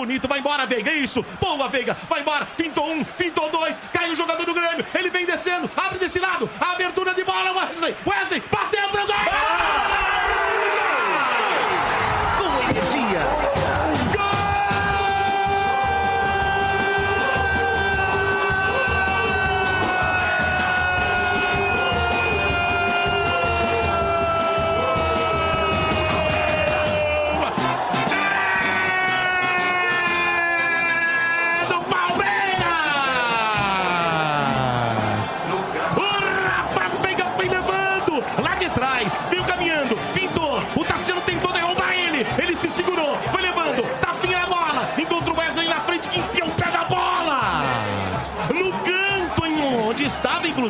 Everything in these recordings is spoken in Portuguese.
bonito, vai embora, Veiga, isso, boa, Veiga, vai embora, fintou um, fintou dois, cai o jogador do Grêmio, ele vem descendo, abre desse lado, abertura de bola, Wesley, Wesley, bateu pro gol! Com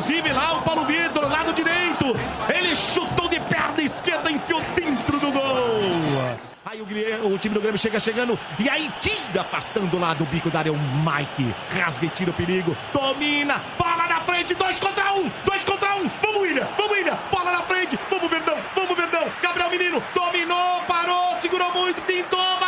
inclusive lá o Paulo Vitor, lado direito, ele chutou de perna esquerda, enfiou dentro do gol! Aí o, o time do Grêmio chega chegando e aí tira afastando lá do bico da área o Mike. Rasga e tira o perigo. Domina. Bola na frente. Dois contra um. Dois contra um. Vamos, William. Vamos, William. Bola na frente. Vamos, Verdão. Vamos, Verdão. Gabriel Menino. Dominou. Parou. Segurou muito. Fintou.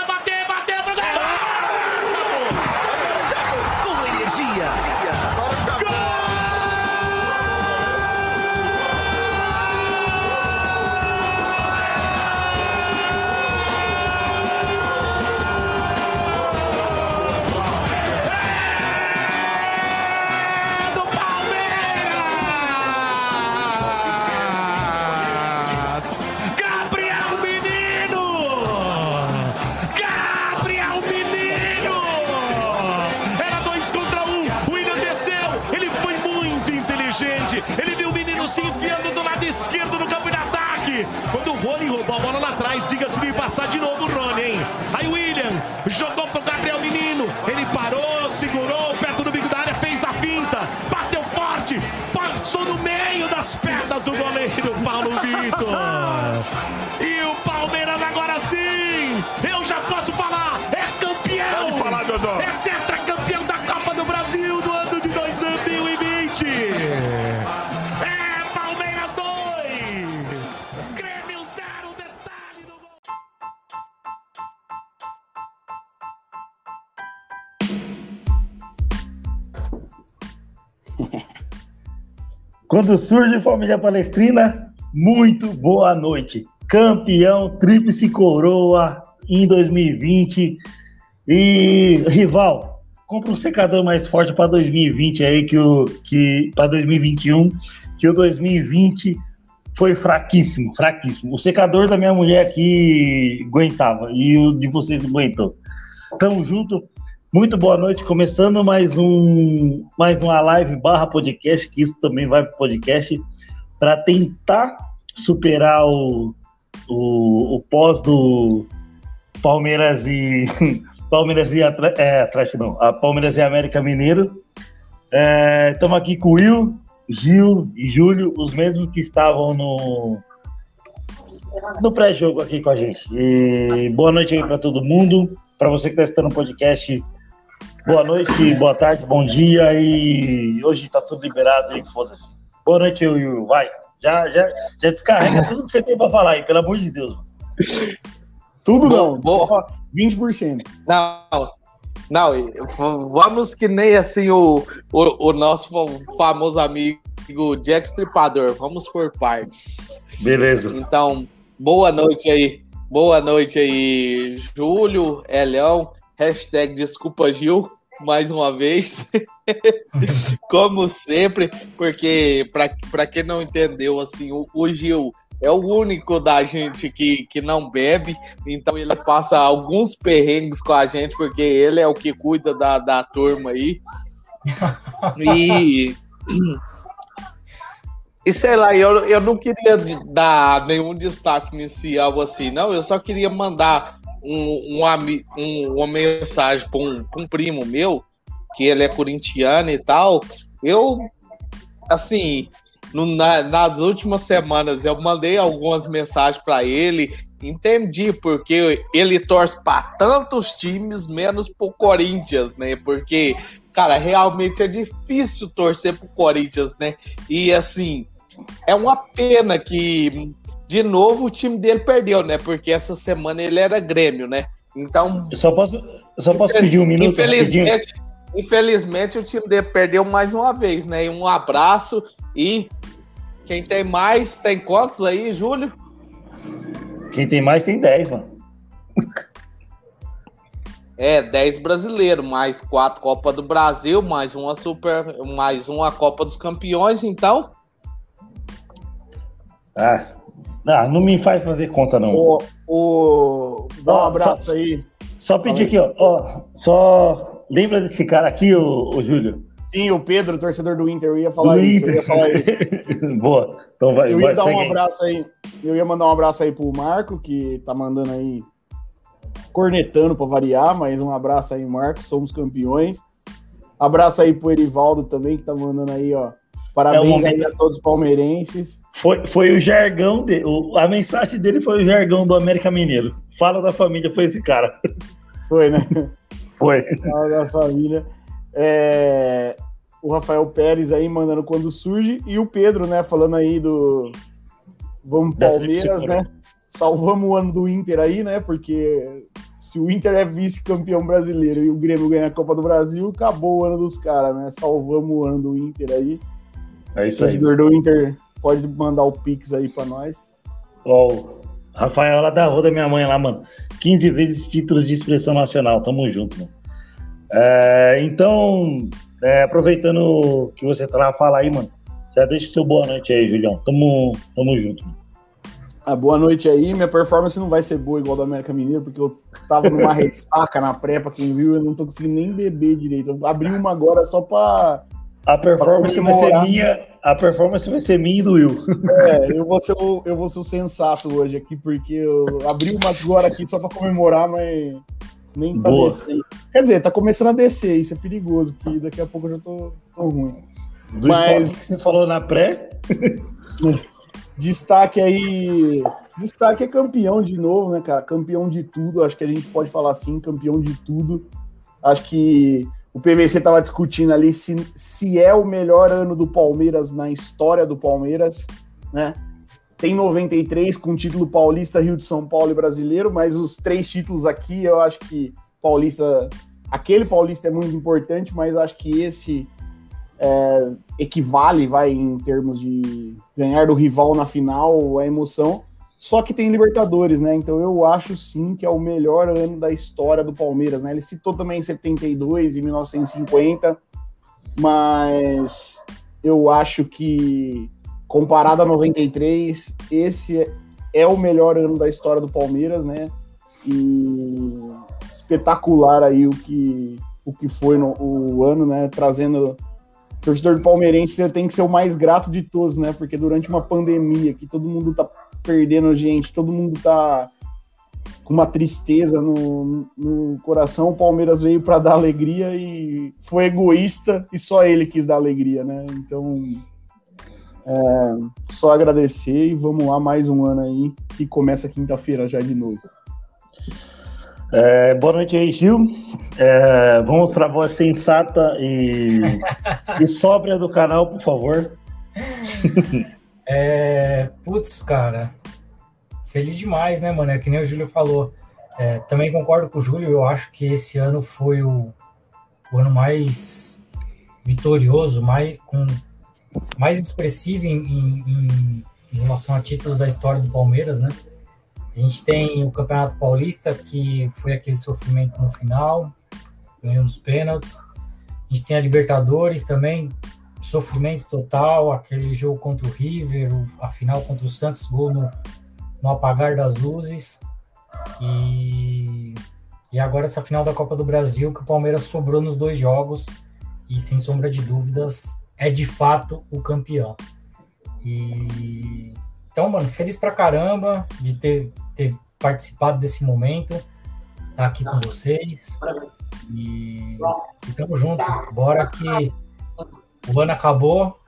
Quando surge família palestrina, muito boa noite. Campeão tríplice coroa em 2020. E rival, compra um secador mais forte para 2020 aí que o que para 2021, que o 2020 foi fraquíssimo, fraquíssimo. O secador da minha mulher aqui aguentava e o de vocês aguentou. Tamo junto. Muito boa noite, começando mais um mais uma live barra podcast, que isso também vai para podcast, para tentar superar o, o, o pós do Palmeiras e Palmeiras e é, Atlético não, a Palmeiras e América Mineiro. Estamos aqui com o Will, Gil e Júlio, os mesmos que estavam no no pré-jogo aqui com a gente. E boa noite aí para todo mundo. Para você que está escutando o podcast, boa noite, boa tarde, bom dia. E hoje tá tudo liberado aí, foda-se. Boa noite, Will. Vai. Já, já, já descarrega tudo que você tem para falar aí, pelo amor de Deus. mano. Tudo não, bom. só 20%. Não, não, vamos que nem assim o, o, o nosso fa- famoso amigo Jack Stripador, vamos por partes. Beleza. Então, boa noite aí, boa noite aí, Júlio, Elhão, hashtag desculpa Gil, mais uma vez, como sempre, porque para quem não entendeu, assim, o, o Gil é o único da gente que, que não bebe, então ele passa alguns perrengues com a gente, porque ele é o que cuida da, da turma aí. E. E sei lá, eu, eu não queria dar nenhum destaque inicial assim, não. Eu só queria mandar um, um, um- uma mensagem para um, um primo meu, que ele é corintiano e tal. Eu, assim, no- na- nas últimas semanas eu mandei algumas mensagens para ele, entendi porque ele torce para tantos times, menos pro Corinthians, né? Porque, cara, realmente é difícil torcer pro Corinthians, né? E assim, é uma pena que, de novo, o time dele perdeu, né? Porque essa semana ele era Grêmio, né? Então, Eu só posso, eu só posso pedir um minuto infelizmente, infelizmente o time dele perdeu mais uma vez, né? E um abraço e quem tem mais, tem quantos aí, Júlio? Quem tem mais tem 10, mano. É, 10 brasileiros, mais quatro Copa do Brasil, mais uma Super, mais uma Copa dos Campeões, então Ah, ah, não me faz fazer conta, não. O, o, dá um Ó, abraço só- aí. Só pedir aqui, ó, ó. Só lembra desse cara aqui, ô, ô Júlio? Sim, o Pedro, torcedor do Inter, eu ia falar Do isso. Eu ia Inter. falar isso. Boa. Então vai, Eu vai ia dar um segue aí. abraço aí. Eu ia mandar um abraço aí pro Marco, que tá mandando aí, cornetando pra variar, mas um abraço aí, Marco. Somos campeões. Abraço aí pro Erivaldo também, que tá mandando aí, ó. Parabéns É o momento- aí a todos os palmeirenses. Foi, foi o jargão dele. o- A mensagem dele foi o jargão do América Mineiro. Fala da família, foi esse cara. Foi, né? Foi. Fala da família. É, o Rafael Pérez aí mandando quando surge. E o Pedro, né, falando aí do. Vamos Palmeiras, tríplice né? Salvamos o ano do Inter aí, né? Porque se o Inter é vice-campeão brasileiro e o Grêmio ganha a Copa do Brasil, acabou o ano dos caras, né? Salvamos o ano do Inter aí. É O isso aí. torcedor do Inter pode mandar o Pix aí pra nós. Ó, o Rafael lá da rua da minha mãe lá, mano. 15 vezes títulos de expressão nacional. Tamo junto, mano. É, então, é, aproveitando que você tá lá, fala aí, mano. Já deixa o seu boa noite aí, Julião. Tamo, tamo junto. Mano. Ah, boa noite aí. Minha performance não vai ser boa igual do América Mineiro, porque eu tava numa ressaca na pré, pra quem viu, eu não tô conseguindo nem beber direito. Eu abri uma agora só pra. A performance vai ser minha. A performance vai ser minha e do Will. É, eu vou ser o, eu vou ser o sensato hoje aqui, porque eu abri uma agora aqui só pra comemorar, mas nem pra Boa. descer. Quer dizer, tá começando a descer, isso é perigoso, que daqui a pouco eu já tô, tô ruim. Do Mas- que você falou na pré. Destaque aí. Destaque é campeão de novo, né, cara? Campeão de tudo. Acho que a gente pode falar assim, campeão de tudo. Acho que o PVC tava discutindo ali se, se é o melhor ano do Palmeiras na história do Palmeiras, né? Tem 93 com título paulista, Rio de São Paulo e brasileiro, mas os três títulos aqui, eu acho que paulista, aquele paulista é muito importante, mas acho que esse é, equivale, vai, em termos de ganhar do rival na final, a emoção. Só que tem Libertadores, né? Então eu acho sim que é o melhor ano da história do Palmeiras, né? Ele citou também 72 e 1950, mas eu acho que comparado a 93, esse é o melhor ano da história do Palmeiras, né? E espetacular aí o que o que foi no, o ano, né? Trazendo torcedor do palmeirense tem que ser o mais grato de todos, né? Porque durante uma pandemia que todo mundo tá perdendo gente, todo mundo tá com uma tristeza no, no coração, o Palmeiras veio para dar alegria e foi egoísta e só ele quis dar alegria, né? Então, é, só agradecer e vamos lá mais um ano aí que começa quinta-feira já de novo. É, boa noite aí, Gil. É, vamos mostrar a voz sensata e, e sóbria do canal, por favor. É, putz, cara, feliz demais, né, mano? É que nem o Júlio falou. É, também concordo com o Júlio, eu acho que esse ano foi o, o ano mais vitorioso, mais, com, mais expressivo em, em- em- relação a títulos da história do Palmeiras, né? A gente tem o Campeonato Paulista, que foi aquele sofrimento no final, ganhou nos pênaltis. A gente tem a Libertadores também, sofrimento total, aquele jogo contra o River, a final contra o Santos, gol no, no apagar das luzes. E, e agora essa final da Copa do Brasil, que o Palmeiras sobrou nos dois jogos e, sem sombra de dúvidas, é de fato o campeão. E então, mano, feliz pra caramba de ter, ter participado desse momento, estar aqui com vocês. E, e tamo junto. Bora que o ano acabou,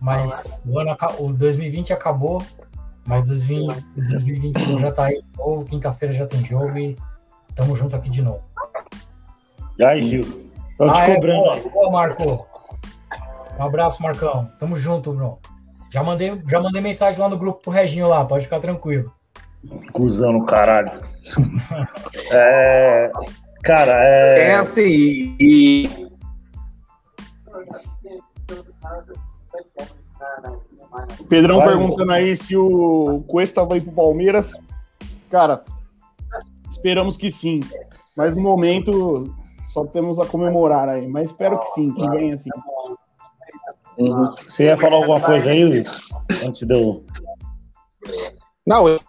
mas o, ano, o 2020 acabou, mas 2020, o 2021 já tá aí de novo, quinta-feira já tem jogo e tamo junto aqui de novo. E aí, Gil? Te Ah, é, cobrando boa, aí. boa, Marco. Um abraço, Marcão. Tamo junto, Bruno. Já mandei, já mandei mensagem lá no grupo pro Reginho lá, pode ficar tranquilo. Cusão no caralho. É, cara, é. É assim, e. O Pedrão Vai, perguntando aí se o Cuesta vai pro Palmeiras. Cara, esperamos que sim. Mas no momento só temos a comemorar aí. Mas espero que sim, que venha assim. Você ia falar alguma coisa aí, Luiz? Antes de eu. Não, eu,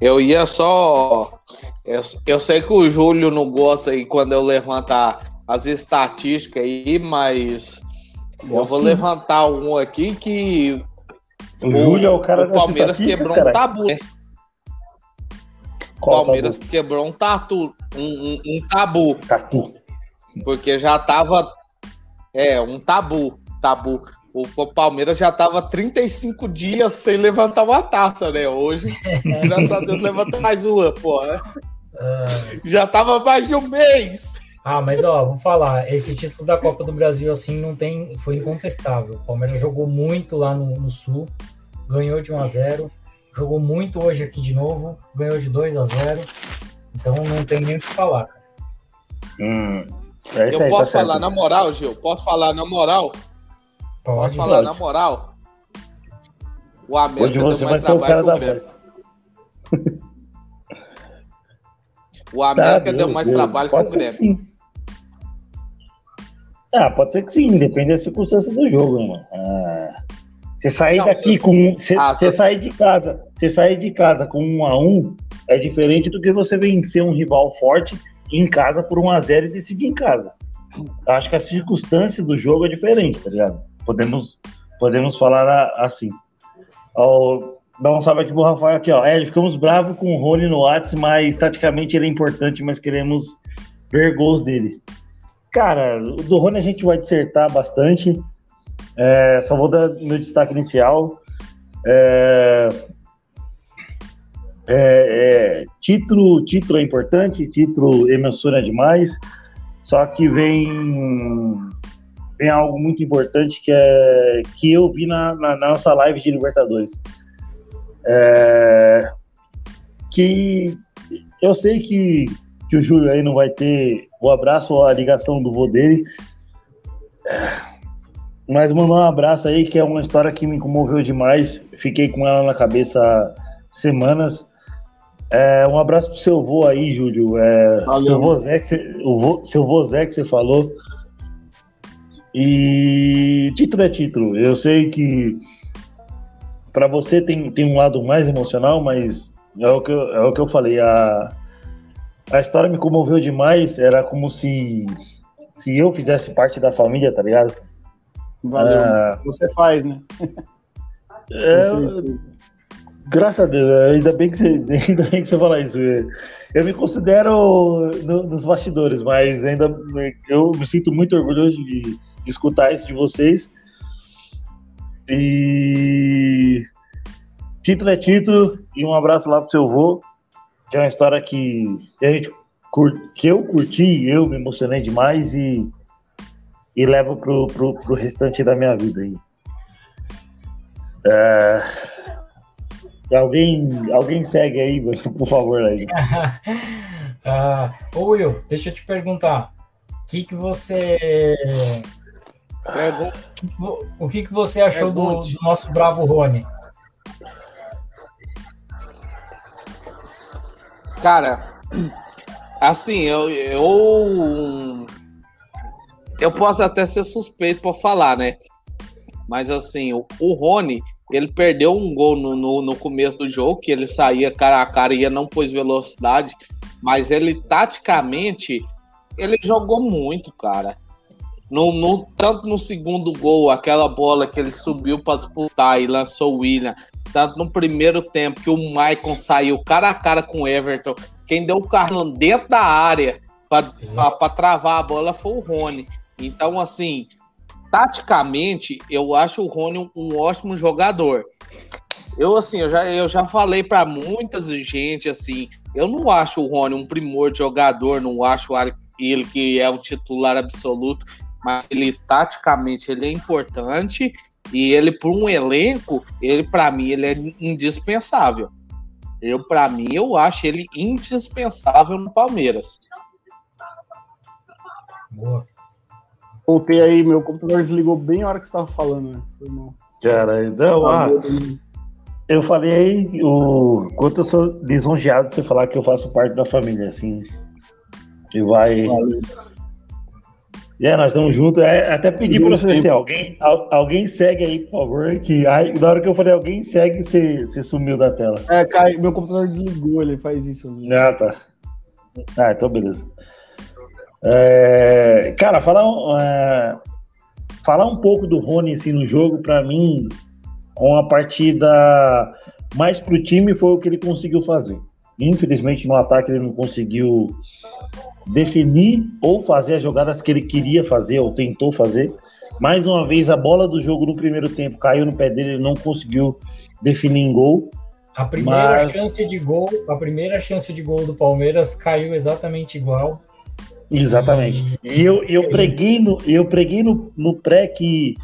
eu ia só. Eu, eu sei que o Júlio não gosta aí quando eu levantar as estatísticas aí, mas eu vou levantar um aqui que O Júlio é o cara o Palmeiras quebrou um tabu. né? O Qual Palmeiras tabu? quebrou um tatu, um, um- um tabu, Tatu. porque já tava. É, um tabu. Tabu. O Palmeiras já tava 35 dias sem levantar uma taça, né? Hoje, graças a Deus, levanta mais uma, pô. né? Ah, Já tava mais de um mês. Ah, mas ó, vou falar, esse título da Copa do Brasil assim não tem, foi incontestável. O Palmeiras jogou muito lá no, no Sul, ganhou de 1 a 0, jogou muito hoje aqui de novo, ganhou de 2 a 0. Então não tem nem o que falar. cara. Hum, é isso Eu aí, posso tá falar certo. na moral, Gil? Posso falar na moral? Posso Pode. falar pode. na moral? O América Hoje você deu vai mais ser o cara trabalho da que o. O América Tá, deu mais Deus. trabalho que o Grêmio. sim. Ah, pode ser que sim, depende da circunstância do jogo, mano. Ah, você sair Não, daqui se- com. Você Ah, você sair de casa. Você sair de casa com um a um é diferente do que você vencer um rival forte em casa por um a zero e decidir em casa. Eu acho que a circunstância do jogo é diferente, tá ligado? Podemos, podemos falar a- assim. Ó, dá um salve aqui pro Rafael aqui, ó. É, ficamos bravos com o Rony no Whats, mas taticamente ele é importante, mas queremos ver gols dele. Cara, o do Rony a gente vai dissertar bastante. É, só vou dar meu destaque inicial. É, é, é, título, título é importante, título emociona demais. Só que vem, vem algo muito importante que é que eu vi na, na- na nossa live de Libertadores. É, que eu sei que, que o Júlio aí não vai ter o abraço ou a ligação do vô dele. Mas mandar um abraço aí, que é uma história que me comoveu demais. Fiquei com ela na cabeça há semanas. É, um abraço pro seu vô aí, Júlio. É, Valeu. seu vô Zé, que você, o vô- seu vô Zé que você falou. E título é título. Eu sei que para você tem, tem um lado mais emocional, mas é o que eu, é o que eu falei. A, a história me comoveu demais. Era como se, se eu fizesse parte da família, tá ligado? Valeu. Ah, Você faz, né? é, Graças a Deus, ainda bem que você, ainda bem que você fala isso. Eu me considero no- nos bastidores, mas ainda eu me sinto muito orgulhoso de, de escutar isso de vocês. E título é título, e um abraço lá pro seu vô, que é uma história que, que a gente cur- que eu curti, eu me emocionei demais e, e levo pro, pro, pro restante da minha vida aí. É, Alguém, alguém segue aí, por favor, aí. ah, ô Will, deixa eu te perguntar. O que, que você. O que, que você achou do, do nosso bravo Rony? Cara, assim, eu, eu. Eu posso até ser suspeito pra falar, né? Mas assim, o, o Rony, ele perdeu um gol no, no, no começo do jogo, que ele saía cara a cara e não pôs velocidade, mas ele taticamente ele jogou muito, cara. No, no- tanto no segundo gol, aquela bola que ele subiu para disputar e lançou o William, tanto no primeiro tempo que o Maicon saiu cara a cara com o Everton, quem deu o carro dentro da área para travar a bola foi o Rony. Então, assim, taticamente, eu acho o Rony um, um ótimo jogador. Eu, assim, eu já, eu já falei para muita gente, assim, eu não acho o Rony um primor de jogador, não acho ele que é um titular absoluto, mas ele, taticamente, ele é importante e ele, por um elenco, ele, para mim, ele é indispensável. Eu, para mim, eu acho ele indispensável no Palmeiras. Boa. Voltei aí, meu computador desligou bem a hora que você tava falando, né? Cara, então, ah, eu falei o quanto eu sou lisonjeado de você falar que eu faço parte da família, assim. E vai. Valeu. E é, nós estamos juntos. É, até pedi pra Junto você, assim, alguém, al- alguém segue aí, por favor. Que aí, na hora que eu falei alguém segue, você, você sumiu da tela. É, cai, meu computador desligou, ele faz isso vezes. Ah, tá. Ah, então beleza. É, cara, falar, um, é, falar um pouco do Rony assim, no jogo, pra mim, uma partida mais pro time foi o que ele conseguiu fazer. Infelizmente, no ataque, ele não conseguiu definir ou fazer as jogadas que ele queria fazer ou tentou fazer. Mais uma vez, a bola do jogo no primeiro tempo caiu no pé dele, ele não conseguiu definir em gol. A primeira Mas- chance de gol, a primeira chance de gol do Palmeiras caiu exatamente igual. Exatamente. E eu, eu preguei, no, eu preguei no, no pré que,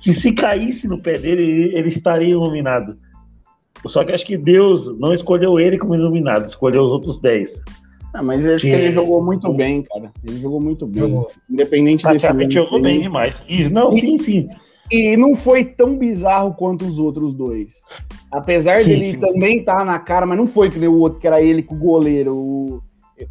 que se caísse no pé dele, ele, ele estaria iluminado. Só que acho que Deus não escolheu ele como iluminado, escolheu os outros 10. Ah, mas eu acho que Que- ele jogou muito bem, cara. Ele jogou muito bem. Jogou. Independente desse lance jogou bem demais. Isso, não, sim, sim. E não foi tão bizarro quanto os outros dois. Apesar Sim, dele sim. também estar na cara, mas não foi que nem o outro, que era ele com o goleiro. O,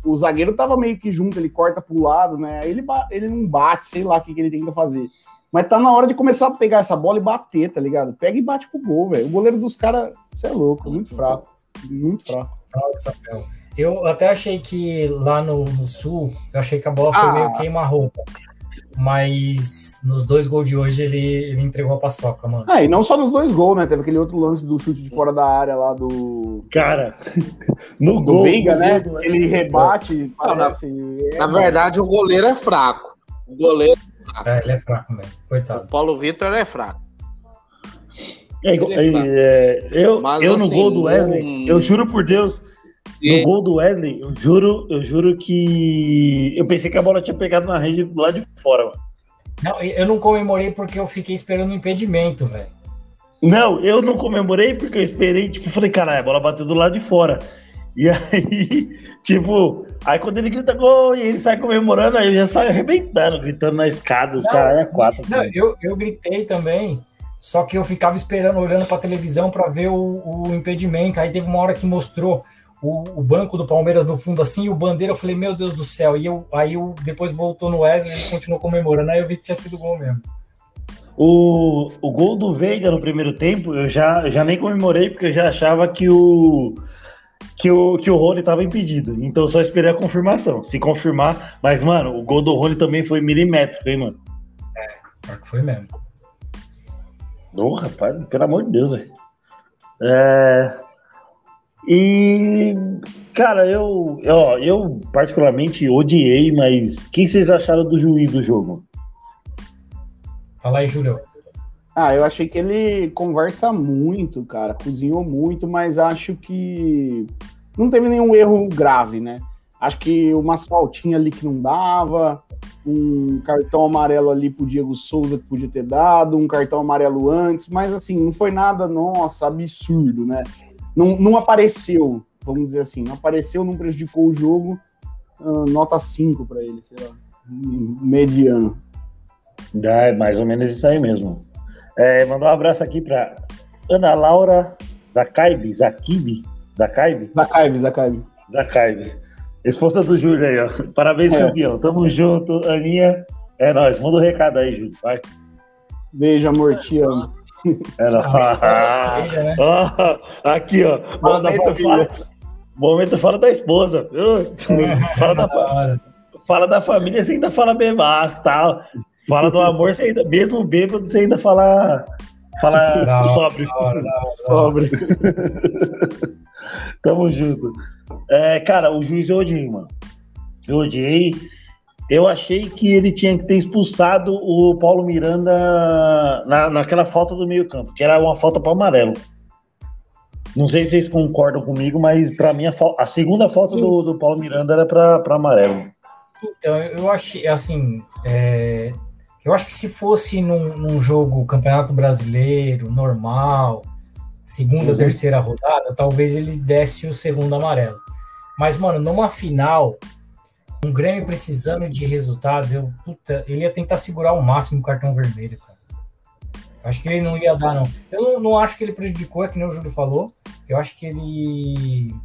o zagueiro tava meio que junto, ele corta pro lado, né? Aí ele, ele não bate, sei lá o que, que ele tenta fazer. Mas tá na hora de começar a pegar essa bola e bater, tá ligado? Pega e bate pro gol, velho. O goleiro dos caras, você é louco, muito fraco. Muito fraco. Nossa, meu. Eu até achei que lá no, no sul, eu achei que a bola foi Ah. meio queima-roupa. Mas nos dois gols de hoje ele, ele entregou a paçoca, mano. Ah, e não só nos dois gols, né? Teve aquele outro lance do chute de fora da área lá do, Cara, no do gol. Veiga, no né? gol Ele rebate, Não, na- parece. é, Na verdade, o goleiro é fraco. O goleiro, É, ele é fraco, velho. o Coitado. Paulo Vitor é fraco. É, é fraco. é, eu, Mas, eu no assim, gol do Wesley, um- eu juro por Deus, No gol do Wesley, eu juro, eu juro que. Eu pensei que a bola tinha pegado na rede do lado de fora, mano. Não, eu não comemorei porque eu fiquei esperando o impedimento, velho. Não, eu não comemorei porque eu esperei, tipo, falei, caralho, a bola bateu do lado de fora. E aí, tipo, aí quando ele grita gol e ele sai comemorando, aí eu já saio arrebentando, gritando na escada, os caras é quatro. Não, eu, eu gritei também, só que eu ficava esperando, olhando pra televisão pra ver o, o impedimento. Aí teve uma hora que mostrou o, o banco do Palmeiras no fundo assim, e o bandeira, eu falei, meu Deus do céu. E eu, aí eu depois voltou no Wesley e continuou comemorando. Aí eu vi que tinha sido gol mesmo. O, o gol do Veiga no primeiro tempo, eu já, já nem comemorei, porque eu já achava que o. Que o, que o Rony tava impedido. Então eu só esperei a confirmação. Se confirmar. Mas, mano, o gol do Rony também foi milimétrico, hein, mano? Pior que foi mesmo. Ô, rapaz, pelo amor de Deus, velho. É... E, cara, eu, ó, eu particularmente odiei, mas o que vocês acharam do juiz do jogo? Fala aí, Júlio. Ah, eu achei que ele conversa muito, cara, cozinhou muito, mas acho que não teve nenhum erro grave, né? Acho que umas faltinhas ali que não dava, um cartão amarelo ali pro Diego Souza que podia ter dado, um cartão amarelo antes, mas assim, não foi nada, nossa, absurdo, né? Não, não apareceu, vamos dizer assim, não apareceu, não prejudicou o jogo, ah, nota 5 para ele, sei lá, mediano. É mais ou menos isso aí mesmo. É, mandar um abraço aqui pra Ana Laura Zakaibe, Zakibe, Zakaibe, Zacaibe, Zacaibe. Zakaibe. Esposa do Júlio aí, ó. Parabéns, É. campeão. Tamo junto, Aninha. É nóis. Manda o um recado aí, Júlio. Vai. Beijo, amor, te amo. É nóis. família, né? Ó, aqui, ó. Fala Momento fala, momento fala da esposa. viu? Fala da, fala da família, você ainda fala bebaço tal. Fala do amor, você ainda, mesmo bêbado, você ainda fala, fala hora. Sobre. Tamo junto. É, cara, o juiz eu odiei, mano. Eu odiei. Eu achei que ele tinha que ter expulsado o Paulo Miranda na, naquela falta do meio-campo, que era uma falta para amarelo. Não sei se vocês concordam comigo, mas para mim a, a segunda falta do, do Paulo Miranda era para amarelo. Então, eu achei, assim, é, eu acho que se fosse num, num jogo Campeonato Brasileiro, normal, segunda, uhum. terceira rodada, talvez ele desse o segundo amarelo. Mas, mano, numa final, um Grêmio precisando de resultado, eu, puta, ele ia tentar segurar o máximo o cartão vermelho, cara. Acho que ele não ia dar, não. Eu não, não, acho que ele prejudicou, é que nem o Júlio falou. Eu acho que ele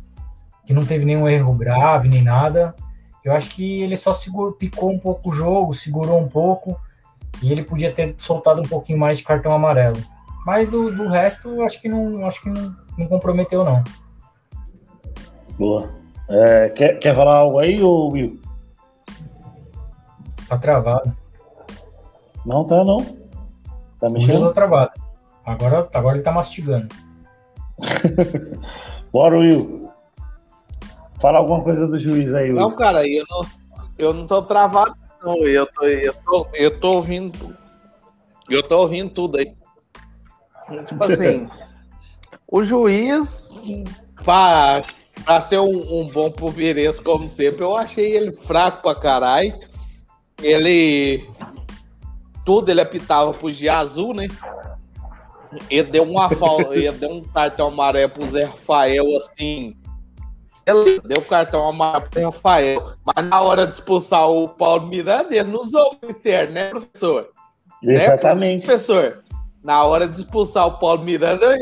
que não teve nenhum erro grave nem nada. Eu acho que ele só segurou, picou um pouco o jogo, segurou um pouco e ele podia ter soltado um pouquinho mais de cartão amarelo. Mas o do resto, acho que não, acho que não, não comprometeu não. Boa. É, quer, quer falar algo aí, ou Will? Tá travado. Não tá não. Tá mexendo? Tá travado. Agora, agora ele tá mastigando. Bora, Will. Fala alguma coisa do juiz aí, Will. Não, cara, eu não, eu não tô travado, não. Eu tô, eu tô, eu tô ouvindo. Eu tô ouvindo tudo aí. Tipo assim, o juiz, pra, pra ser um, um bom palmeirense, como sempre, eu achei ele fraco pra caralho. Ele. Tudo ele apitava pro G azul, né? Ele deu uma falta, ele deu um cartão amarelo pro Zé Rafael, assim. Ele deu cartão amarelo pro Zé Rafael. Mas na hora de expulsar o Paulo Miranda, ele não usou o critério, né, professor? Né, Exatamente. Né, professor? Na hora de expulsar o Paulo Miranda,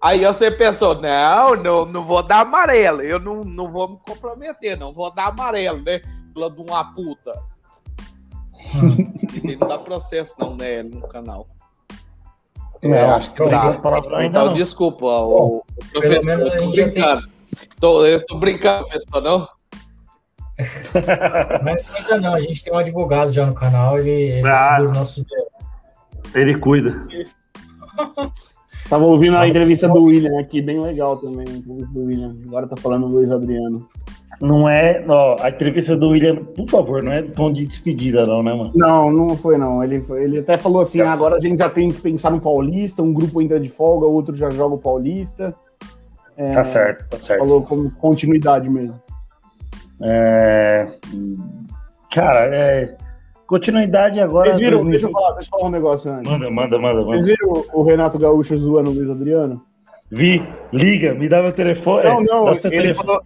aí você pensou, não, não, não vou dar amarelo. Eu não, não vou me comprometer, não vou dar amarelo, né? Pela de uma puta. Ele não dá processo, não, né, no canal. É, acho que dá. Então, desculpa, o, o professor, eu tô brincando. Tem... Tô, eu tô brincando, professor, não? Mas ainda não, a gente tem um advogado já no canal, ele, ele ah, segura o nosso. Ele cuida. Tava ouvindo a entrevista do William aqui, bem legal também, a entrevista do William. Agora tá falando o Luiz Adriano. Não é. Ó, a entrevista do William, por favor, não é tom de despedida, não, né, mano? Não, não foi, não. Ele, ele até falou assim: ah, agora a gente já tem que pensar no Paulista, um grupo entra de folga, outro já joga o Paulista. É, tá certo, tá certo. Falou como continuidade mesmo. É... Cara, é. Continuidade agora. Vocês viram? Deixa eu falar, deixa eu falar um negócio antes. Manda, manda, manda. manda. Vocês viram o Renato Gaúcho zoando o Luiz Adriano? Vi, liga, me dá meu telefone. Não, não, ele telefone. falou,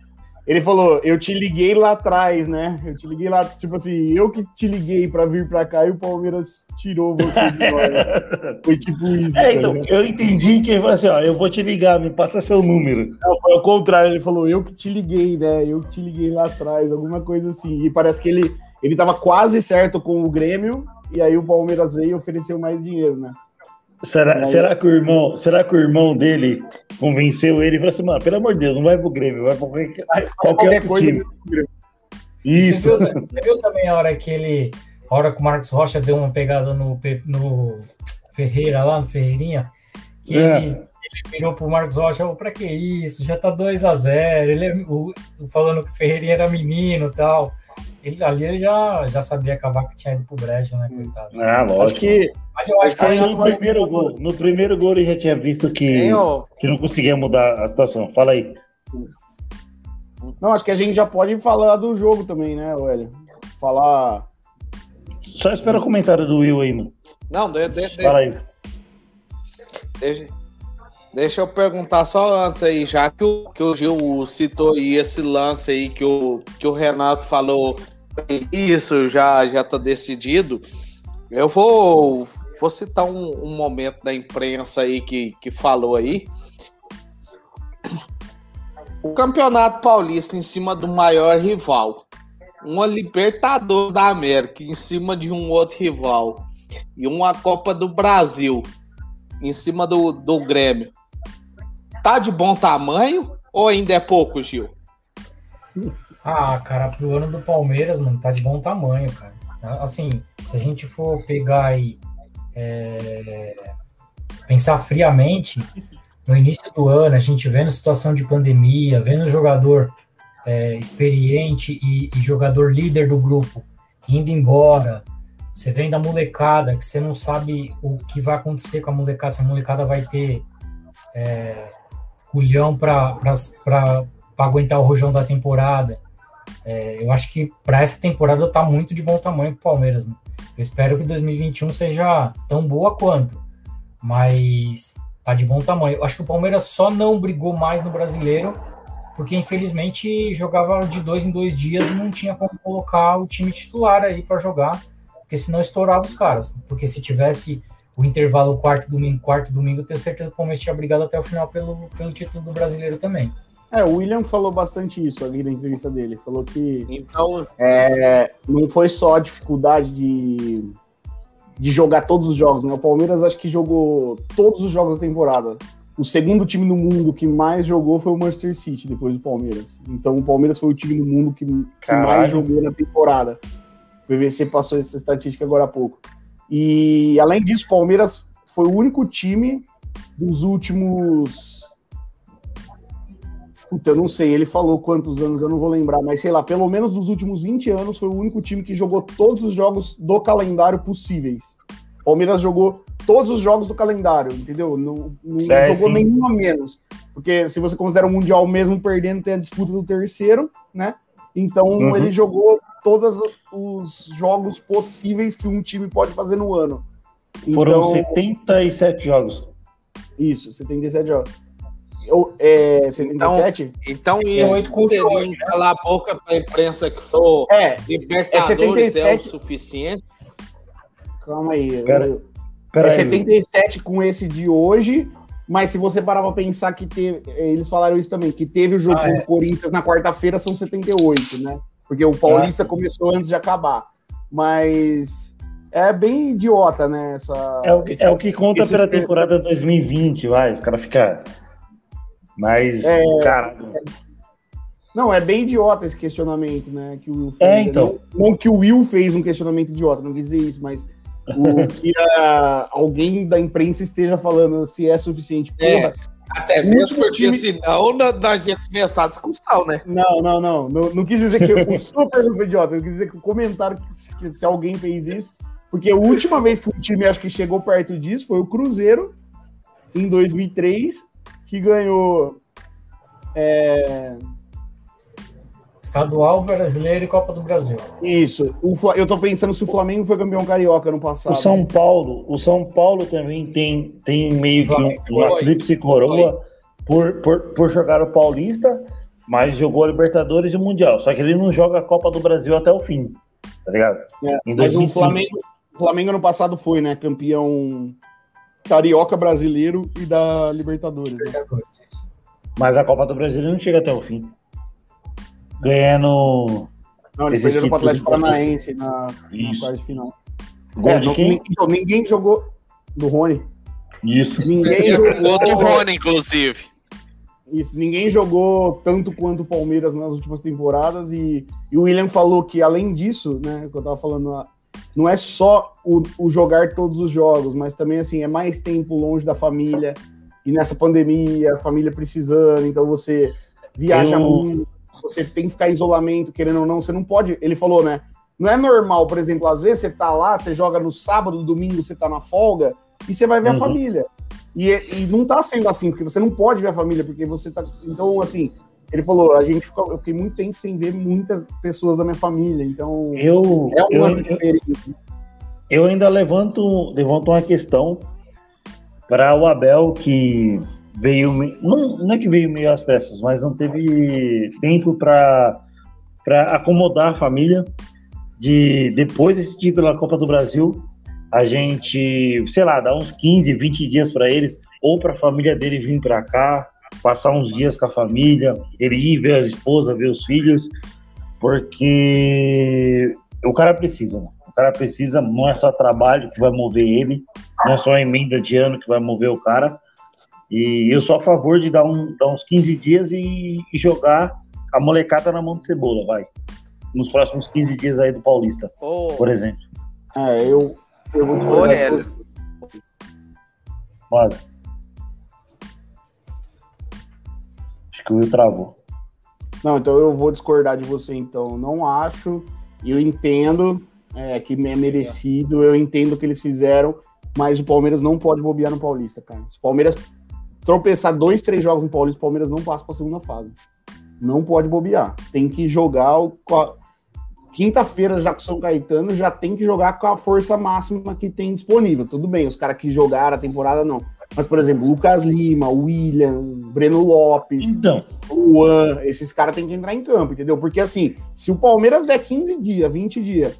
ele falou, eu te liguei lá atrás, né? Eu te liguei lá, tipo assim, eu que te liguei pra vir pra cá e o Palmeiras tirou você de nós. Foi tipo isso. É, então, tá eu entendi que ele falou assim, ó, eu vou te ligar, me passa seu número. Não, foi ao contrário, ele falou, eu que te liguei, né? Eu que te liguei lá atrás, alguma coisa assim. E parece que ele, ele tava quase certo com o Grêmio, e aí o Palmeiras veio e ofereceu mais dinheiro, né? Será, será, que o irmão, será que o irmão dele convenceu ele e falou assim, mano, pelo amor de Deus, não vai pro Grêmio, vai pro qualquer, qualquer, coisa time. Isso. Você viu, você viu, também a hora que ele, a hora que o Marcos Rocha deu uma pegada no, no Ferreira lá, no Ferreirinha, que é. ele, ele virou pro Marcos Rocha, oh, pra que isso? Já tá 2 a 0 ele é, o, falando que o Ferreirinha era menino e tal. Ele, ali ele já, já sabia acabar que tinha ido pro brejo, né, coitado. Ah, lógico. Acho que, Mas eu acho que no primeiro gol, no primeiro gol ele já tinha visto que, que não conseguia mudar a situação. Fala aí. Não, acho que a gente já pode falar do jogo também, né, Hélio? Falar. Só espera o comentário do Will aí, mano. Não, de, de, Fala aí. Deixa, deixa eu perguntar só antes aí, já que o, que o Gil citou aí esse lance aí que o, que o Renato falou isso já já está decidido. Eu vou, vou citar um, um, momento da imprensa aí que, que falou aí. O Campeonato Paulista em cima do maior rival. Uma Libertadores da América em cima de um outro rival. E uma Copa do Brasil em cima do, do Grêmio. Tá de bom tamanho ou ainda é pouco, Gil? Ah, cara, pro ano do Palmeiras, mano, tá de bom tamanho, cara. Assim, se a gente for pegar e é, pensar friamente, no início do ano, a gente vendo situação de pandemia, vendo jogador é, experiente e, e, jogador líder do grupo indo embora, você vem da molecada, que você não sabe o que vai acontecer com a molecada, se a molecada vai ter é, culhão para aguentar o rojão da temporada. É, eu acho que para essa temporada tá muito de bom tamanho pro Palmeiras. Né? Eu espero que 2021 seja tão boa quanto, mas tá de bom tamanho. Eu acho que o Palmeiras só não brigou mais no brasileiro, porque infelizmente jogava de dois em dois dias e não tinha como colocar o time titular aí para jogar, porque senão estourava os caras. Porque se tivesse o intervalo quarto domingo, quarto domingo, eu tenho certeza que o Palmeiras tinha brigado até o final pelo, pelo título do brasileiro também. É, o William falou bastante isso ali na entrevista dele. Falou que Então, é, não foi só a dificuldade de, de jogar todos os jogos, né? O Palmeiras acho que jogou todos os jogos da temporada. O segundo time no mundo que mais jogou foi o Manchester City, depois do Palmeiras. Então o Palmeiras foi o time no mundo que, que mais jogou na temporada. O PVC passou essa estatística agora há pouco. E além disso, o Palmeiras foi o único time dos últimos. Puta, eu não sei, ele falou quantos anos, eu não vou lembrar, mas sei lá, pelo menos dos últimos 20 anos foi o único time que jogou todos os jogos do calendário possíveis. O Palmeiras jogou todos os jogos do calendário, entendeu? Não, não É, jogou sim. nenhum a menos. Porque se você considera o Mundial mesmo perdendo, tem a disputa do terceiro, né? Então Uhum. ele jogou todos os jogos possíveis que um time pode fazer no ano. Foram Então, 77 jogos. Isso, 77 jogos. Eu, é, 77? então oito isso com seria hoje, um calar a boca pra imprensa que for É, Libertadores é, 77. o suficiente. calma aí. Pera- eu- Pera é aí, 77 com esse de hoje, mas se você parar pra pensar que teve. Eles falaram isso também, que teve o jogo Ah, com é. o Corinthians na quarta-feira, são 78, né? Porque o Paulista começou antes de acabar. Mas é bem idiota, né? Essa, É o que, esse- é o que conta pela temporada 2020, vai. Os caras ficam. Mas, É. cara, Não, é bem idiota esse questionamento, né? Que o Will É, fez. então. Não, não que o Will fez um questionamento idiota, não quis dizer isso, mas o que a- alguém da imprensa esteja falando se é suficiente. É. Até O mesmo porque time- senão nós ia começar a discussão, né? Não, não, não, não. Não quis dizer que o foi idiota. Eu quis dizer que o comentário que, se- que se alguém fez isso. Porque a última vez que um time acho que chegou perto disso foi o Cruzeiro, em 2003, que ganhou. é, Estadual, brasileiro e Copa do Brasil. isso. O eu tô pensando se o Flamengo foi campeão carioca no passado. o São Paulo, o São Paulo também tem, tem meio que Flamengo um- uma foi. tríplice coroa por, por, por jogar o Paulista, mas jogou a Libertadores e o Mundial. Só que ele não joga a Copa do Brasil até o fim, tá ligado? É, Em mas o 2005. Flamengo, o Flamengo ano passado foi, né? Campeão carioca brasileiro e da Libertadores. né? Mas a Copa do Brasil não chega até o fim. Ganhando Não, eles perderam para o Atlético Paranaense na, na isso. quarta de final. Gol É, de quem? então, ninguém jogou do Rony. Isso. Ninguém jogou, Outro Rony, inclusive. isso, ninguém jogou tanto quanto o Palmeiras nas últimas temporadas. E, e o William falou que, além disso, né, que eu tava falando, ah, não é só o, o jogar todos os jogos, mas também assim, é mais tempo longe da família. E nessa pandemia, a família precisando, então você viaja Eu- muito, você tem que ficar em isolamento, querendo ou não, você não pode. Ele falou, né? Não é normal, por exemplo, às vezes você tá lá, você joga no sábado, no domingo você tá na folga, e você vai ver a Uhum. família. E, e não tá sendo assim, porque você não pode ver a família, porque você tá. Então, assim, ele falou, a gente ficou, eu fiquei muito tempo sem ver muitas pessoas da minha família, então Eu, é um eu, ano eu, diferente. eu ainda levanto, levanto uma questão para o Abel que veio, não, não é que veio meio às peças, mas não teve tempo para acomodar a família. De depois desse título da Copa do Brasil, a gente, sei lá, dar uns 15, 20 dias para eles, ou para a família dele vir para cá, passar uns dias com a família, ele ir ver a esposa, ver os filhos, porque o cara precisa, né? O cara precisa, não é só trabalho que vai mover ele, não é só emenda de ano que vai mover o cara. E eu sou a favor de dar, um, dar uns 15 dias e, e jogar a molecada na mão de cebola, vai. Nos próximos 15 dias aí do Paulista, Ô, por exemplo. É, eu, eu vou discordar você. Mano. Acho que o Will travou. Não, então eu vou discordar de você, então. Não acho, eu entendo é, que é merecido, eu entendo o que eles fizeram, mas o Palmeiras não pode bobear no Paulista, cara. Se o Palmeiras tropeçar dois, três jogos no Paulista, o Palmeiras não passa para a segunda fase. Não pode bobear. Tem que jogar o. Quinta-feira, já com o São Caetano, já tem que jogar com a força máxima que tem disponível. Tudo bem, os caras que jogaram a temporada, não. Mas, por exemplo, Lucas Lima, William, Breno Lopes, Então, Juan, esses caras têm que entrar em campo, entendeu? Porque assim, se o Palmeiras der 15 dias, 20 dias,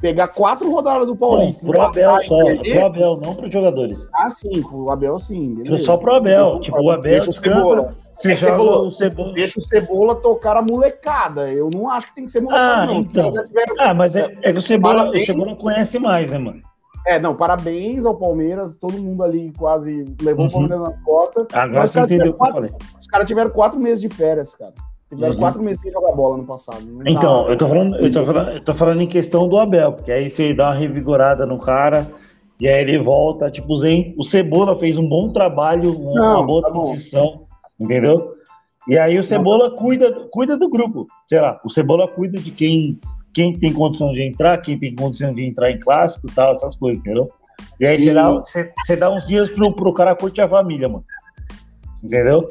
pegar quatro rodadas do não, Paulista, pro Abel só, perder, pro Abel, não pros jogadores. ah, sim, pro Abel sim. beleza. Só pro Abel. Tipo, o Abel Deixa o Cebola. você É falou, o Cebola. Deixa o Cebola tocar a molecada. Eu não acho que tem que ser molecada, Ah, não. Então. tiveram- Ah, mas é, é que o Cebola, o. Cebola conhece mais, né, mano? É, não, parabéns ao Palmeiras. Todo mundo ali quase levou Uhum. o Palmeiras nas costas. Agora você entendeu o que eu falei. Os caras tiveram quatro meses de férias, cara. Tiveram Uhum. quatro meses sem jogar bola no passado. Tá- Então, eu tô falando, eu tô falando, eu tô falando em questão do Abel, porque aí você dá uma revigorada no cara e aí ele volta, tipo, Zen, o Cebola fez um bom trabalho, uma, Não, uma boa tá transição, entendeu? E aí o Cebola cuida, cuida do grupo, sei lá, o Cebola cuida de quem, quem tem condição de entrar, quem tem condição de entrar em clássico e tal, essas coisas, entendeu? E aí você dá, você, você dá uns dias pro, pro cara curtir a família, mano. Entendeu?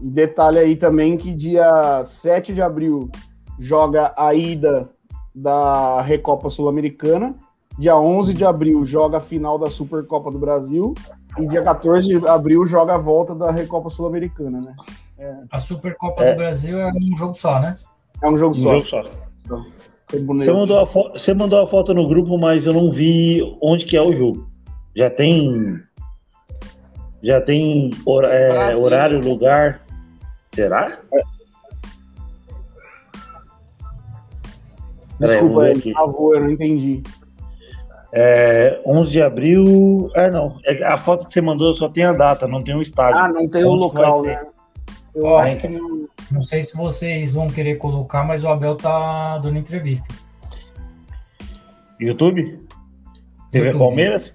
E detalhe aí também que dia 7 de abril joga a ida da Recopa Sul-Americana. Dia 11 de abril joga a final da Supercopa do Brasil. E dia 14 de abril joga a volta da Recopa Sul-Americana, né? A Supercopa É. do Brasil é um jogo só, né? É um jogo Um só. jogo só. Bonito. Você mandou, você mandou a foto no grupo, mas eu não vi onde que é o jogo. Já tem. Já tem hor- é, horário, lugar. Será? Vamos Desculpa, aí, aqui. por favor, eu não entendi. É, 11 de abril. É, não. É, a foto que você mandou só tem a data, não tem o estádio. Ah, não tem o Onde vai local, né? Eu Ó, acho hein? que não. Não sei se vocês vão querer colocar, mas o Abel tá dando entrevista. YouTube? TV YouTube. Palmeiras?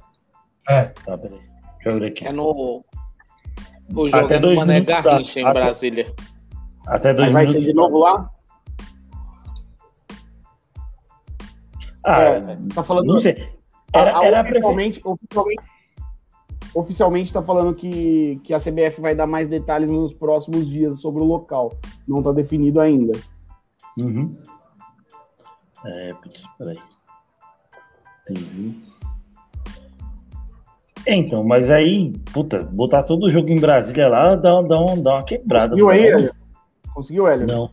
É, Tá, peraí. Deixa eu ver aqui. É no. O jogo Até é dois Mané minutos Garrincha, dá. em Até- Brasília. Até dois Mas vai minutos. ser de novo lá? Ah, É, tá falando. não sei. Era, era oficialmente, oficialmente, oficialmente tá falando que, que a CBF vai dar mais detalhes nos próximos dias sobre o local. Não tá definido ainda. Uhum. É, peraí. Entendi. Então, mas aí, puta, botar todo o jogo em Brasília lá dá, dá, um- dá uma quebrada. Conseguiu aí? Hélio? Conseguiu, Hélio? Não.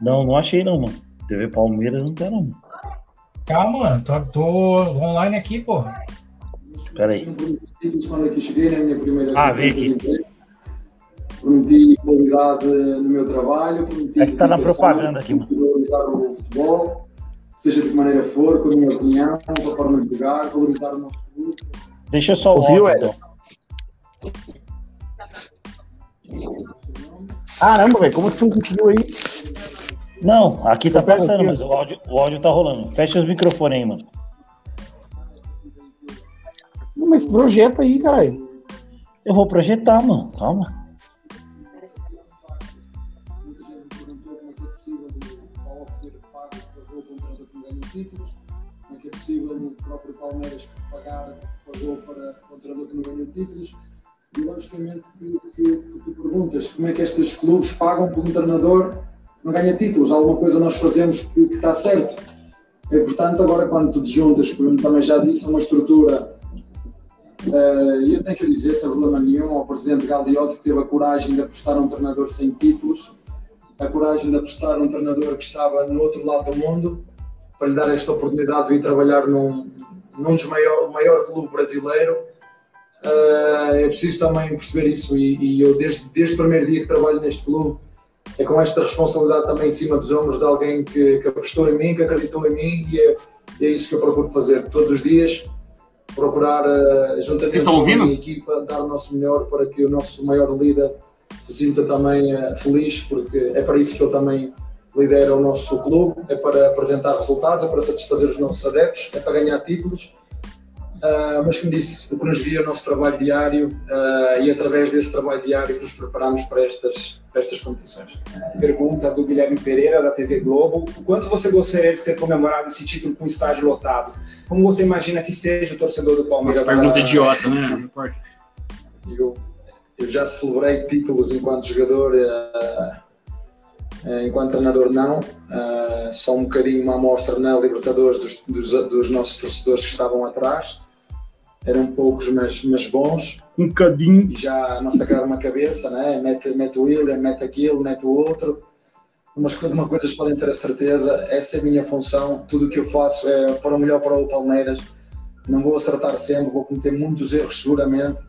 Não, não achei não, mano. TV Palmeiras não tem não. calma, mano. Tô, tô online aqui, aqui na minha primeira Ah, de emprego. Prometi qualidade no meu trabalho, É que tá na propaganda aqui, mano. valorizar o futebol, seja de que maneira for, com a minha opinião, com a forma de jogar, valorizar o nosso clube. Deixa só o Conseguiu, Hélio? então. Caramba, velho, como que você não conseguiu aí? Não, aqui tá passando, mas o áudio, o áudio tá rolando. Fecha os microfones aí, mano. Não, Mas projeta aí, caralho. Eu vou projetar, mano. Calma. É é títulos, como é que é possível o próprio Palmeiras pagar, pagou para o treinador que não ganhou títulos. E logicamente que, que, que tu perguntas como é que estes clubes pagam por um treinador que não ganha títulos. Alguma coisa nós fazemos que, que está certo. É portanto, agora quando tu te juntas, como também já disse, uma estrutura eh, E eu tenho que dizer, sem problema nenhum, ao presidente Gagliotti que teve a coragem de apostar num treinador sem títulos, a coragem de apostar num treinador que estava no outro lado do mundo, para lhe dar esta oportunidade de vir trabalhar num, num dos maior, maior clube brasileiro. Eh, é preciso também perceber isso e, e eu desde, desde o primeiro dia que trabalho neste clube é com esta responsabilidade também em cima dos ombros de alguém que, que apostou em mim, que acreditou em mim e é, é isso que eu procuro fazer todos os dias procurar, uh, juntamente Vocês estão com a minha equipa, dar o nosso melhor para que o nosso maior líder se sinta também uh, feliz, porque é para isso que ele também lidera o nosso clube, é para apresentar resultados, é para satisfazer os nossos adeptos, é para ganhar títulos. Uh, mas, como disse, o que nos guia é o nosso trabalho diário uh, e através desse trabalho diário que nos preparamos para estas, para estas competições. Pergunta do Guilherme Pereira, da TV Globo. O quanto você gostaria de ter comemorado esse título com estádio lotado? Como você imagina que seja o torcedor do Palmeiras? Essa pergunta Ah, idiota, né? Não importa. Eu, eu já celebrei títulos enquanto jogador, uh, enquanto treinador não. Uh, só um bocadinho uma amostra na Libertadores dos, dos, dos nossos torcedores que estavam atrás. eram poucos, mas, mas bons. Um cadinho. E já massacraram uma cabeça, né? mete, mete o William, mete aquilo, mete o outro. Mas uma coisas podem ter a certeza, essa é a minha função, tudo o que eu faço é para o melhor para o Palmeiras. Não vou acertar sempre, vou cometer muitos erros seguramente.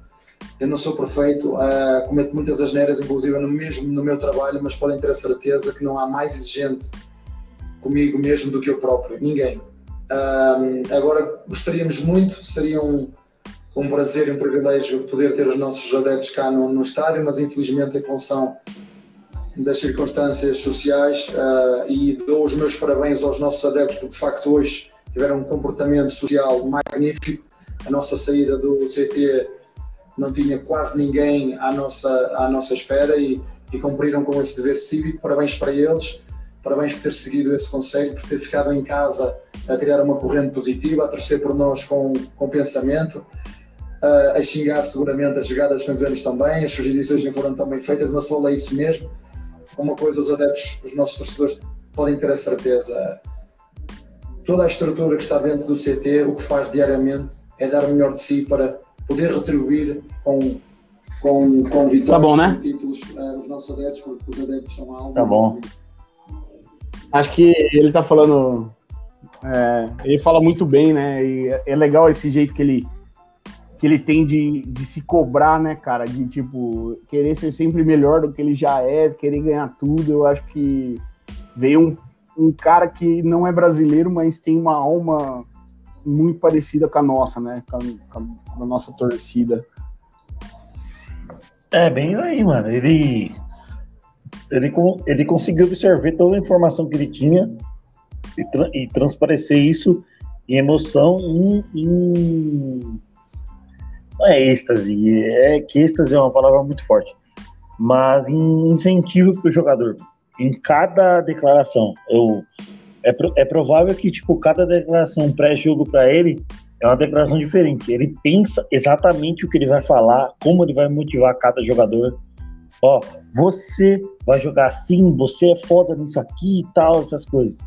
Eu não sou perfeito, uh, cometo muitas asneiras, inclusive no mesmo no meu trabalho, mas podem ter a certeza que não há mais exigente comigo mesmo do que eu próprio, ninguém. Uh, agora, gostaríamos muito, seria um, um prazer e um privilégio poder ter os nossos adeptos cá no, no estádio, mas infelizmente, em função das circunstâncias sociais, uh, e dou os meus parabéns aos nossos adeptos, porque de facto hoje tiveram um comportamento social magnífico. A nossa saída do CT não tinha quase ninguém à nossa, à nossa espera e, e cumpriram com esse dever cívico. Parabéns para eles, parabéns por ter seguido esse conselho, por ter ficado em casa a criar uma corrente positiva, a torcer por nós com, com pensamento uh, a xingar seguramente as jogadas que fizemos também, as sugestões não foram também feitas, mas falei é isso mesmo. Uma coisa os adeptos, os nossos torcedores podem ter a certeza. Toda a estrutura que está dentro do CT, o que faz diariamente é dar o melhor de si para poder retribuir com, com, com vitórias tá bom, né? títulos uh, os nossos adeptos, porque os adeptos são algo. Tá bom. Acho que ele tá falando. É, ele fala muito bem, né? E é legal esse jeito que ele que ele tem de, de se cobrar, né, cara? De, tipo, querer ser sempre melhor do que ele já é, querer ganhar tudo. Eu acho que veio um, um cara que não é brasileiro, mas tem uma alma muito parecida com a nossa, né? Com a, com a nossa torcida. É, bem aí, mano. Ele, ele, ele conseguiu absorver toda a informação que ele tinha e, tra e transparecer isso em emoção em, em não é êxtase, é que êxtase é uma palavra muito forte, mas em incentivo para o jogador. Em cada declaração, eu, é, é provável que tipo cada declaração pré-jogo para ele é uma declaração diferente. Ele pensa exatamente o que ele vai falar, como ele vai motivar cada jogador. Ó, você vai jogar assim, você é foda nisso aqui e tal, essas coisas.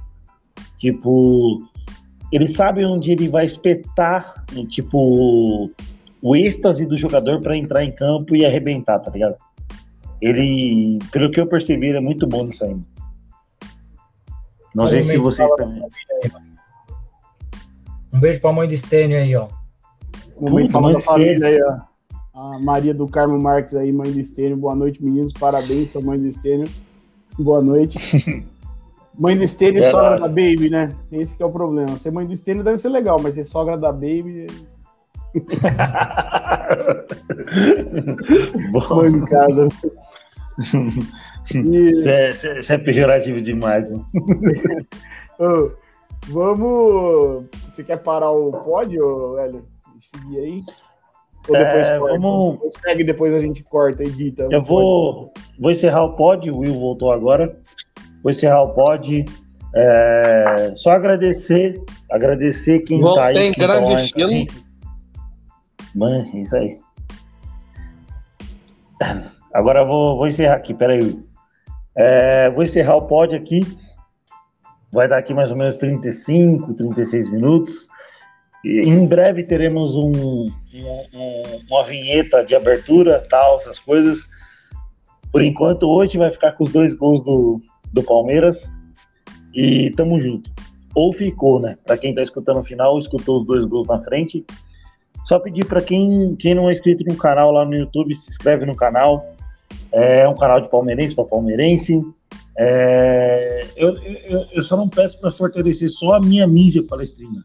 Tipo, ele sabe onde ele vai espetar, tipo, o êxtase do jogador para entrar em campo e arrebentar, tá ligado? Ele, pelo que eu percebi, ele é muito bom nisso aí. Não sei se vocês também. Um beijo pra mãe do Stênio aí, ó. Um momento falando da família aí, ó. A Maria do Carmo Marques aí, mãe do Stênio. Boa noite, meninos. Parabéns, sua mãe do Stênio. Boa noite. mãe do Stênio e é sogra da Baby, né? Esse que é o problema. Ser mãe do Stênio deve ser legal, mas ser sogra da Baby Mancada. Isso é, é, é, pejorativo demais. oh, vamos. Você quer parar o pódio, Hélio? Seguir aí? Ou depois é, corta? Vamos... Segue depois a gente corta, edita. Eu vou, vou encerrar o pódio. O Will voltou agora. Vou encerrar o pódio. É, só agradecer, agradecer quem Voltei tá aí. Tem grande tá estilo. Mancha, isso aí. Agora vou, vou encerrar aqui, peraí. É, vou encerrar o pódio aqui. Vai dar aqui mais ou menos 35, 36 minutos. E em breve teremos um, um, uma vinheta de abertura, tal, essas coisas. Por enquanto, hoje vai ficar com os dois gols do, do Palmeiras. E tamo junto. Ou ficou, né? Para quem tá escutando o final, escutou os dois gols na frente. Só pedir para quem, quem não é inscrito no canal lá no YouTube, se inscreve no canal. É um canal de palmeirense para palmeirense. É, eu, eu, eu, só não peço para fortalecer só a minha mídia palestrina.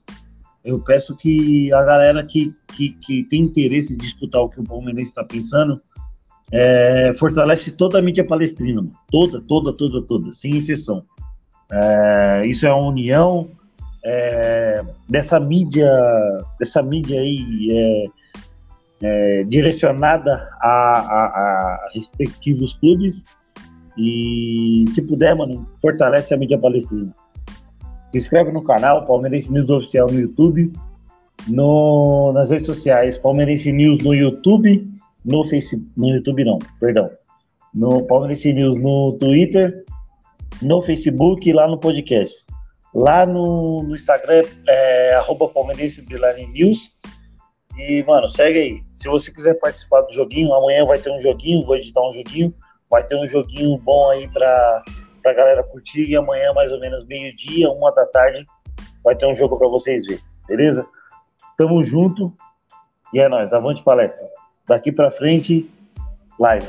Eu peço que a galera que, que, que tem interesse de escutar o que o palmeirense está pensando é, fortalece toda a mídia palestrina. Toda, toda, toda, toda, sem exceção. É, isso é uma união, é, dessa mídia, dessa mídia aí é, é, direcionada a, a, a, respectivos clubes e se puder, mano, fortalece a mídia palestina. Se inscreve no canal Palmeirense News Oficial no YouTube, no, nas redes sociais Palmeirense News no YouTube, no Facebook, no YouTube não, perdão, no Palmeirense News no Twitter, no Facebook e lá no podcast. Lá no, no Instagram é arroba palmeirense News. E, mano, segue aí. Se você quiser participar do joguinho, amanhã vai ter um joguinho, vou editar um joguinho. Vai ter um joguinho bom aí pra, pra galera curtir. E amanhã, mais ou menos meio-dia, uma da tarde, vai ter um jogo pra vocês verem. Beleza? Tamo junto. E é nóis. Avante palestra. Daqui pra frente, live.